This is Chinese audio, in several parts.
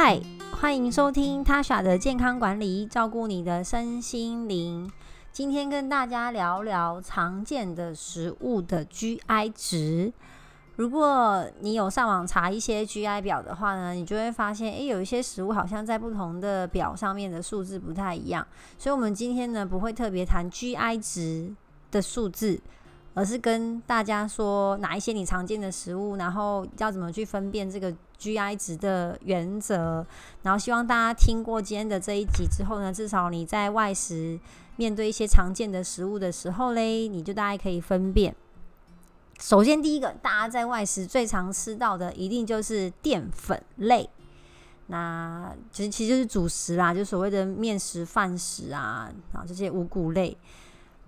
嗨，欢迎收听 Tasha 的健康管理，照顾你的身心灵。今天跟大家聊聊常见的食物的 GI 值。如果你有上网查一些 GI 表的话呢，你就会发现，诶，有一些食物好像在不同的表上面的数字不太一样。所以，我们今天呢不会特别谈 GI 值的数字。而是跟大家说哪一些你常见的食物，然后要怎么去分辨这个 GI 值的原则。然后希望大家听过今天的这一集之后呢，至少你在外食面对一些常见的食物的时候嘞，你就大概可以分辨。首先第一个，大家在外食最常吃到的一定就是淀粉类，那其实其实就是主食啦，就所谓的面食、饭食啊，啊这些五谷类。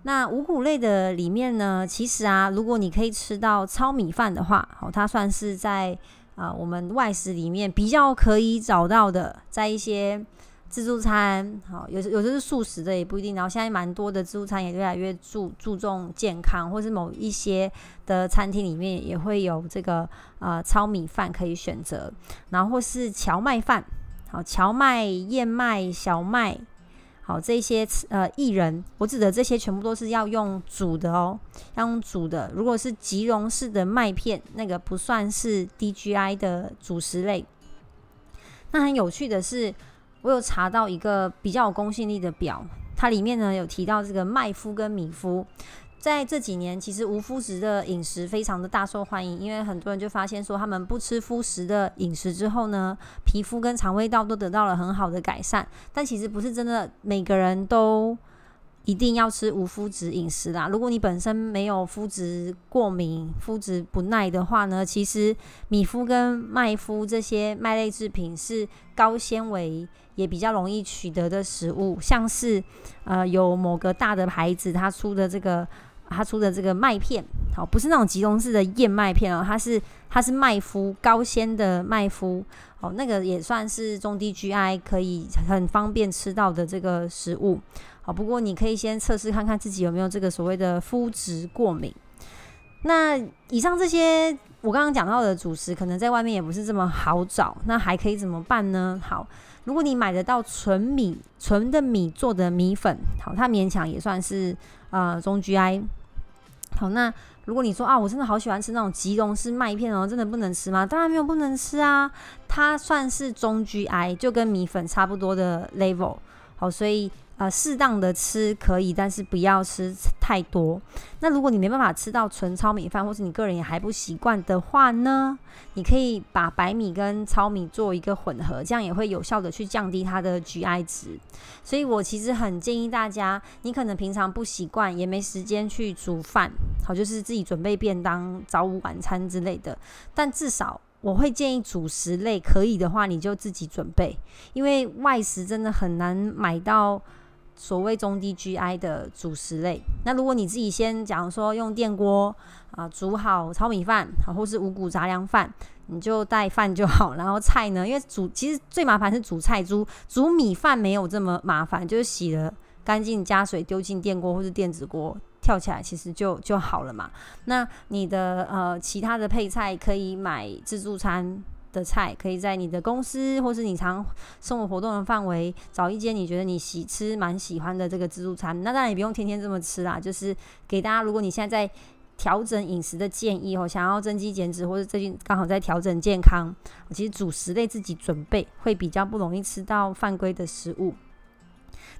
那五谷类的里面呢，其实啊，如果你可以吃到糙米饭的话，好，它算是在啊我们外食里面比较可以找到的，在一些自助餐，好，有有的是素食的也不一定。然后现在蛮多的自助餐也越来越注注重健康，或是某一些的餐厅里面也会有这个呃糙米饭可以选择，然后或是荞麦饭，好，荞麦、燕麦、小麦。好，这些呃薏仁，我指的这些全部都是要用煮的哦，要用煮的。如果是即溶式的麦片，那个不算是 DGI 的主食类。那很有趣的是，我有查到一个比较有公信力的表，它里面呢有提到这个麦麸跟米麸。在这几年，其实无麸质的饮食非常的大受欢迎，因为很多人就发现说，他们不吃麸食的饮食之后呢，皮肤跟肠胃道都得到了很好的改善。但其实不是真的每个人都一定要吃无麸质饮食啦。如果你本身没有麸质过敏、麸质不耐的话呢，其实米麸跟麦麸这些麦类制品是高纤维也比较容易取得的食物，像是呃有某个大的牌子它出的这个。他出的这个麦片，好，不是那种集中式的燕麦片哦，它是它是麦麸高纤的麦麸，哦，那个也算是中低 GI 可以很方便吃到的这个食物，好，不过你可以先测试看看自己有没有这个所谓的麸质过敏。那以上这些我刚刚讲到的主食，可能在外面也不是这么好找，那还可以怎么办呢？好，如果你买得到纯米纯的米做的米粉，好，它勉强也算是呃中 GI。好，那如果你说啊，我真的好喜欢吃那种吉隆式麦片哦，真的不能吃吗？当然没有不能吃啊，它算是中 GI，就跟米粉差不多的 level。好，所以。呃，适当的吃可以，但是不要吃太多。那如果你没办法吃到纯糙米饭，或是你个人也还不习惯的话呢，你可以把白米跟糙米做一个混合，这样也会有效的去降低它的 GI 值。所以我其实很建议大家，你可能平常不习惯，也没时间去煮饭，好，就是自己准备便当、早午晚餐之类的。但至少我会建议主食类可以的话，你就自己准备，因为外食真的很难买到。所谓中低 GI 的主食类，那如果你自己先讲说用电锅啊煮好糙米饭，好或是五谷杂粮饭，你就带饭就好。然后菜呢，因为煮其实最麻烦是煮菜，煮煮米饭没有这么麻烦，就是洗了干净加水丢进电锅或是电子锅跳起来，其实就就好了嘛。那你的呃其他的配菜可以买自助餐。的菜可以在你的公司或是你常生活活动的范围找一间你觉得你喜吃蛮喜欢的这个自助餐。那当然也不用天天这么吃啦，就是给大家，如果你现在在调整饮食的建议哦，想要增肌减脂或者最近刚好在调整健康，其实主食类自己准备会比较不容易吃到犯规的食物。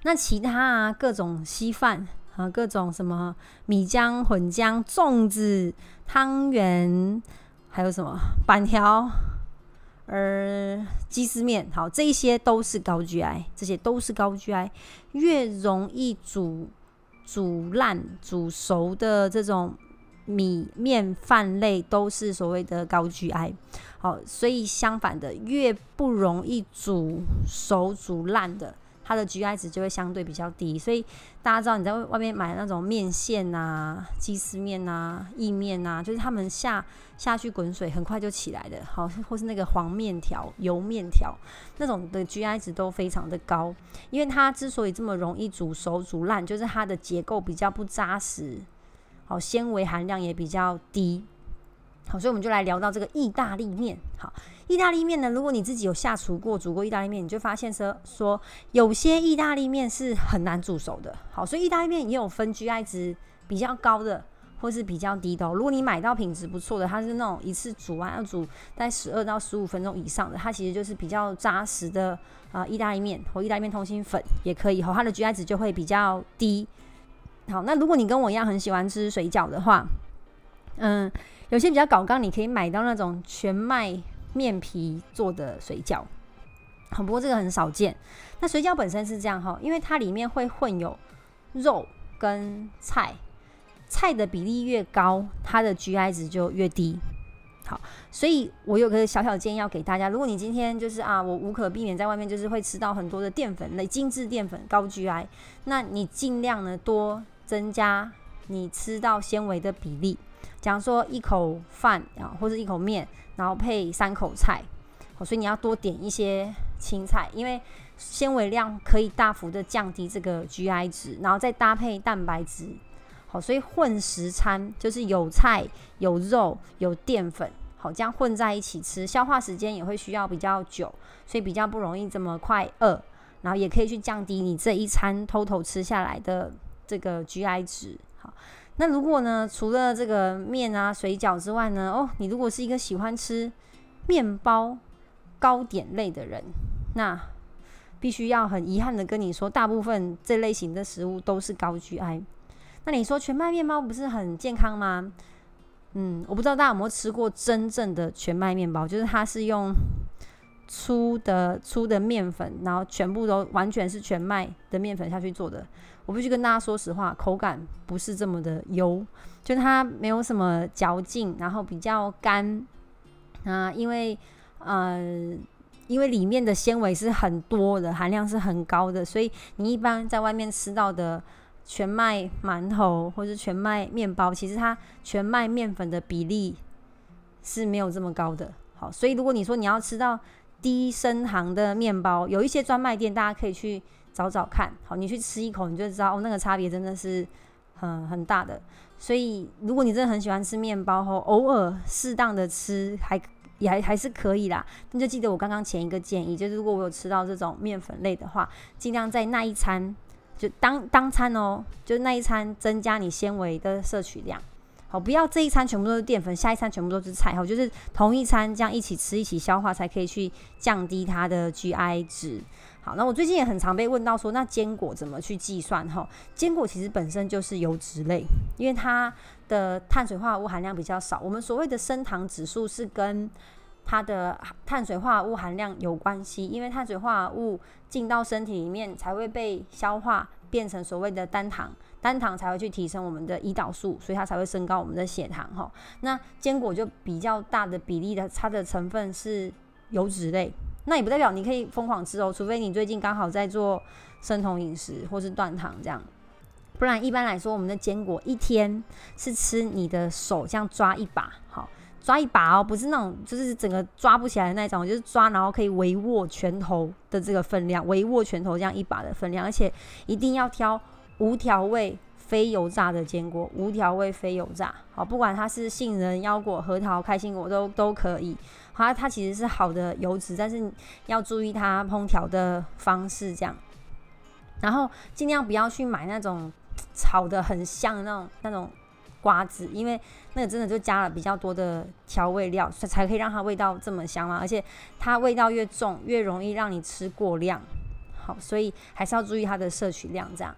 那其他啊各种稀饭啊各种什么米浆混浆粽子汤圆还有什么板条。而鸡丝面，好，这一些都是高 GI，这些都是高 GI，越容易煮煮烂、煮熟的这种米面饭类，都是所谓的高 GI。好，所以相反的，越不容易煮熟、煮烂的。它的 GI 值就会相对比较低，所以大家知道你在外面买那种面线啊、鸡丝面啊、意面啊，就是他们下下去滚水很快就起来的，好，或是那个黄面条、油面条那种的 GI 值都非常的高，因为它之所以这么容易煮熟、煮烂，就是它的结构比较不扎实，好，纤维含量也比较低。好，所以我们就来聊到这个意大利面。好，意大利面呢，如果你自己有下厨过、煮过意大利面，你就发现说说有些意大利面是很难煮熟的。好，所以意大利面也有分 GI 值比较高的。或是比较低的，如果你买到品质不错的，它是那种一次煮完要煮在十二到十五分钟以上的，它其实就是比较扎实的啊，意大利面或意大利面通心粉也可以，哈，它的 GI 值就会比较低。好，那如果你跟我一样很喜欢吃水饺的话，嗯，有些比较搞刚，你可以买到那种全麦面皮做的水饺，好，不过这个很少见。那水饺本身是这样哈，因为它里面会混有肉跟菜。菜的比例越高，它的 GI 值就越低。好，所以我有个小小建议要给大家：如果你今天就是啊，我无可避免在外面就是会吃到很多的淀粉类、精致淀粉高 GI，那你尽量呢多增加你吃到纤维的比例。假如说一口饭啊，或者一口面，然后配三口菜，好，所以你要多点一些青菜，因为纤维量可以大幅的降低这个 GI 值，然后再搭配蛋白质。好，所以混食餐就是有菜、有肉、有淀粉，好，这样混在一起吃，消化时间也会需要比较久，所以比较不容易这么快饿，然后也可以去降低你这一餐偷偷吃下来的这个 GI 值。好，那如果呢，除了这个面啊、水饺之外呢，哦，你如果是一个喜欢吃面包、糕点类的人，那必须要很遗憾的跟你说，大部分这类型的食物都是高 GI。那你说全麦面包不是很健康吗？嗯，我不知道大家有没有吃过真正的全麦面包，就是它是用粗的粗的面粉，然后全部都完全是全麦的面粉下去做的。我必须跟大家说实话，口感不是这么的油，就它没有什么嚼劲，然后比较干啊，因为呃，因为里面的纤维是很多的，含量是很高的，所以你一般在外面吃到的。全麦馒头或者全麦面包，其实它全麦面粉的比例是没有这么高的。好，所以如果你说你要吃到低升糖的面包，有一些专卖店，大家可以去找找看。好，你去吃一口，你就知道哦，那个差别真的是很很大的。所以如果你真的很喜欢吃面包后，偶尔适当的吃还也还还是可以啦。那就记得我刚刚前一个建议，就是如果我有吃到这种面粉类的话，尽量在那一餐。就当当餐哦，就那一餐增加你纤维的摄取量，好，不要这一餐全部都是淀粉，下一餐全部都是菜，好，就是同一餐这样一起吃一起消化，才可以去降低它的 GI 值。好，那我最近也很常被问到说，那坚果怎么去计算？哈，坚果其实本身就是油脂类，因为它的碳水化合物含量比较少。我们所谓的升糖指数是跟它的碳水化合物含量有关系，因为碳水化合物进到身体里面才会被消化变成所谓的单糖，单糖才会去提升我们的胰岛素，所以它才会升高我们的血糖哈。那坚果就比较大的比例的，它的成分是油脂类，那也不代表你可以疯狂吃哦，除非你最近刚好在做生酮饮食或是断糖这样，不然一般来说，我们的坚果一天是吃你的手这样抓一把。抓一把哦，不是那种，就是整个抓不起来的那种，就是抓然后可以围握拳头的这个分量，围握拳头这样一把的分量，而且一定要挑无调味、非油炸的坚果，无调味、非油炸。好，不管它是杏仁、腰果、核桃、开心果都都可以。它它其实是好的油脂，但是要注意它烹调的方式这样。然后尽量不要去买那种炒的很香的那种那种。瓜子，因为那个真的就加了比较多的调味料，才才可以让它味道这么香嘛。而且它味道越重，越容易让你吃过量。好，所以还是要注意它的摄取量。这样，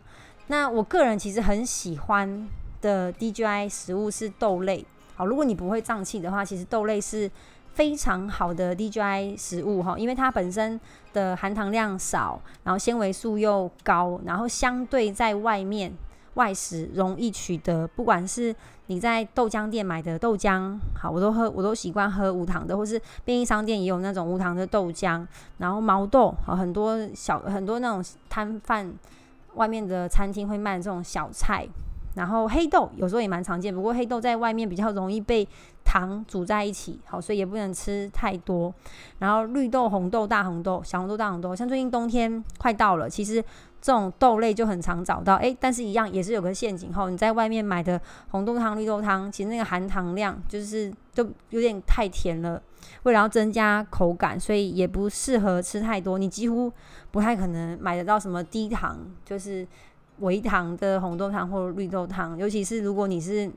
那我个人其实很喜欢的 DGI 食物是豆类。好，如果你不会胀气的话，其实豆类是非常好的 DGI 食物哈，因为它本身的含糖量少，然后纤维素又高，然后相对在外面。外食容易取得，不管是你在豆浆店买的豆浆，好，我都喝，我都习惯喝无糖的，或是便利商店也有那种无糖的豆浆。然后毛豆，好，很多小很多那种摊贩外面的餐厅会卖这种小菜。然后黑豆有时候也蛮常见，不过黑豆在外面比较容易被糖煮在一起，好，所以也不能吃太多。然后绿豆、红豆、大红豆、小红豆、大红豆，像最近冬天快到了，其实。这种豆类就很常找到，诶，但是一样也是有个陷阱吼，你在外面买的红豆汤、绿豆汤，其实那个含糖量就是就有点太甜了，为了要增加口感，所以也不适合吃太多，你几乎不太可能买得到什么低糖，就是微糖的红豆汤或绿豆汤，尤其是如果你是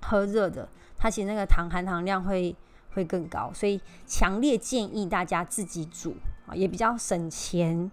喝热的，它其实那个糖含糖量会会更高，所以强烈建议大家自己煮啊，也比较省钱。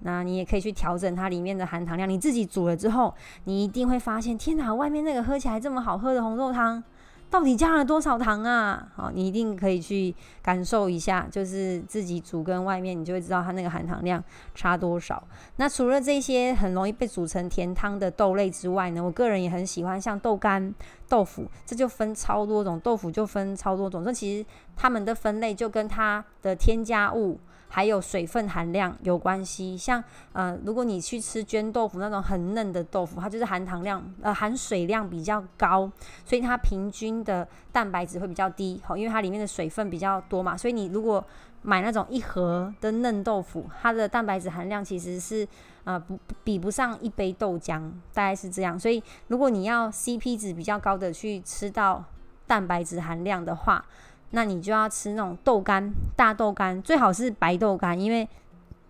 那你也可以去调整它里面的含糖量。你自己煮了之后，你一定会发现，天哪，外面那个喝起来这么好喝的红豆汤，到底加了多少糖啊？好，你一定可以去感受一下，就是自己煮跟外面，你就会知道它那个含糖量差多少。那除了这些很容易被煮成甜汤的豆类之外呢，我个人也很喜欢像豆干、豆腐，这就分超多种，豆腐就分超多种。这其实它们的分类就跟它的添加物。还有水分含量有关系，像呃，如果你去吃绢豆腐那种很嫩的豆腐，它就是含糖量呃含水量比较高，所以它平均的蛋白质会比较低，好，因为它里面的水分比较多嘛，所以你如果买那种一盒的嫩豆腐，它的蛋白质含量其实是呃不比不上一杯豆浆，大概是这样，所以如果你要 CP 值比较高的去吃到蛋白质含量的话。那你就要吃那种豆干，大豆干最好是白豆干，因为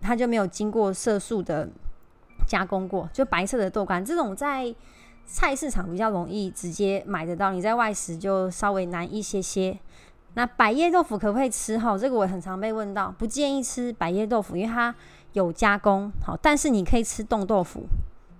它就没有经过色素的加工过，就白色的豆干。这种在菜市场比较容易直接买得到，你在外食就稍微难一些些。那百叶豆腐可不可以吃？哈，这个我很常被问到，不建议吃百叶豆腐，因为它有加工。好，但是你可以吃冻豆腐。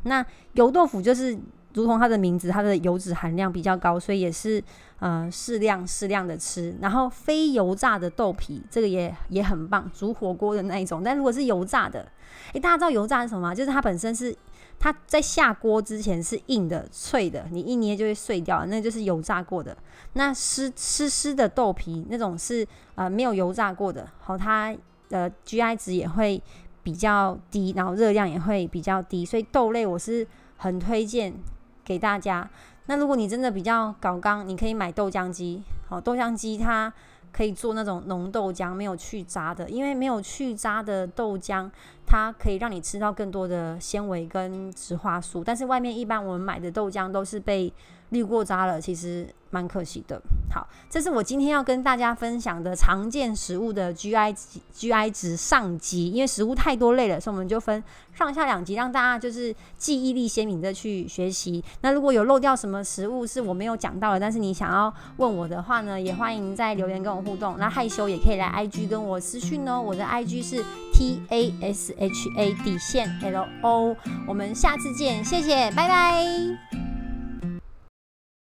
那油豆腐就是。如同它的名字，它的油脂含量比较高，所以也是呃适量适量的吃。然后非油炸的豆皮，这个也也很棒，煮火锅的那一种。但如果是油炸的，诶，大家知道油炸是什么吗？就是它本身是它在下锅之前是硬的、脆的，你一捏就会碎掉，那就是油炸过的。那湿湿湿的豆皮那种是呃没有油炸过的，好，它的 GI 值也会比较低，然后热量也会比较低，所以豆类我是很推荐。给大家，那如果你真的比较搞刚，你可以买豆浆机。好，豆浆机它可以做那种浓豆浆，没有去渣的，因为没有去渣的豆浆，它可以让你吃到更多的纤维跟植化素。但是外面一般我们买的豆浆都是被滤过渣了，其实。蛮可惜的。好，这是我今天要跟大家分享的常见食物的 GI GI 值上集，因为食物太多类了，所以我们就分上下两集，让大家就是记忆力鲜明的去学习。那如果有漏掉什么食物是我没有讲到的，但是你想要问我的话呢，也欢迎在留言跟我互动。那害羞也可以来 IG 跟我私讯哦，我的 IG 是 T A S H A 底线 L O。我们下次见，谢谢，拜拜。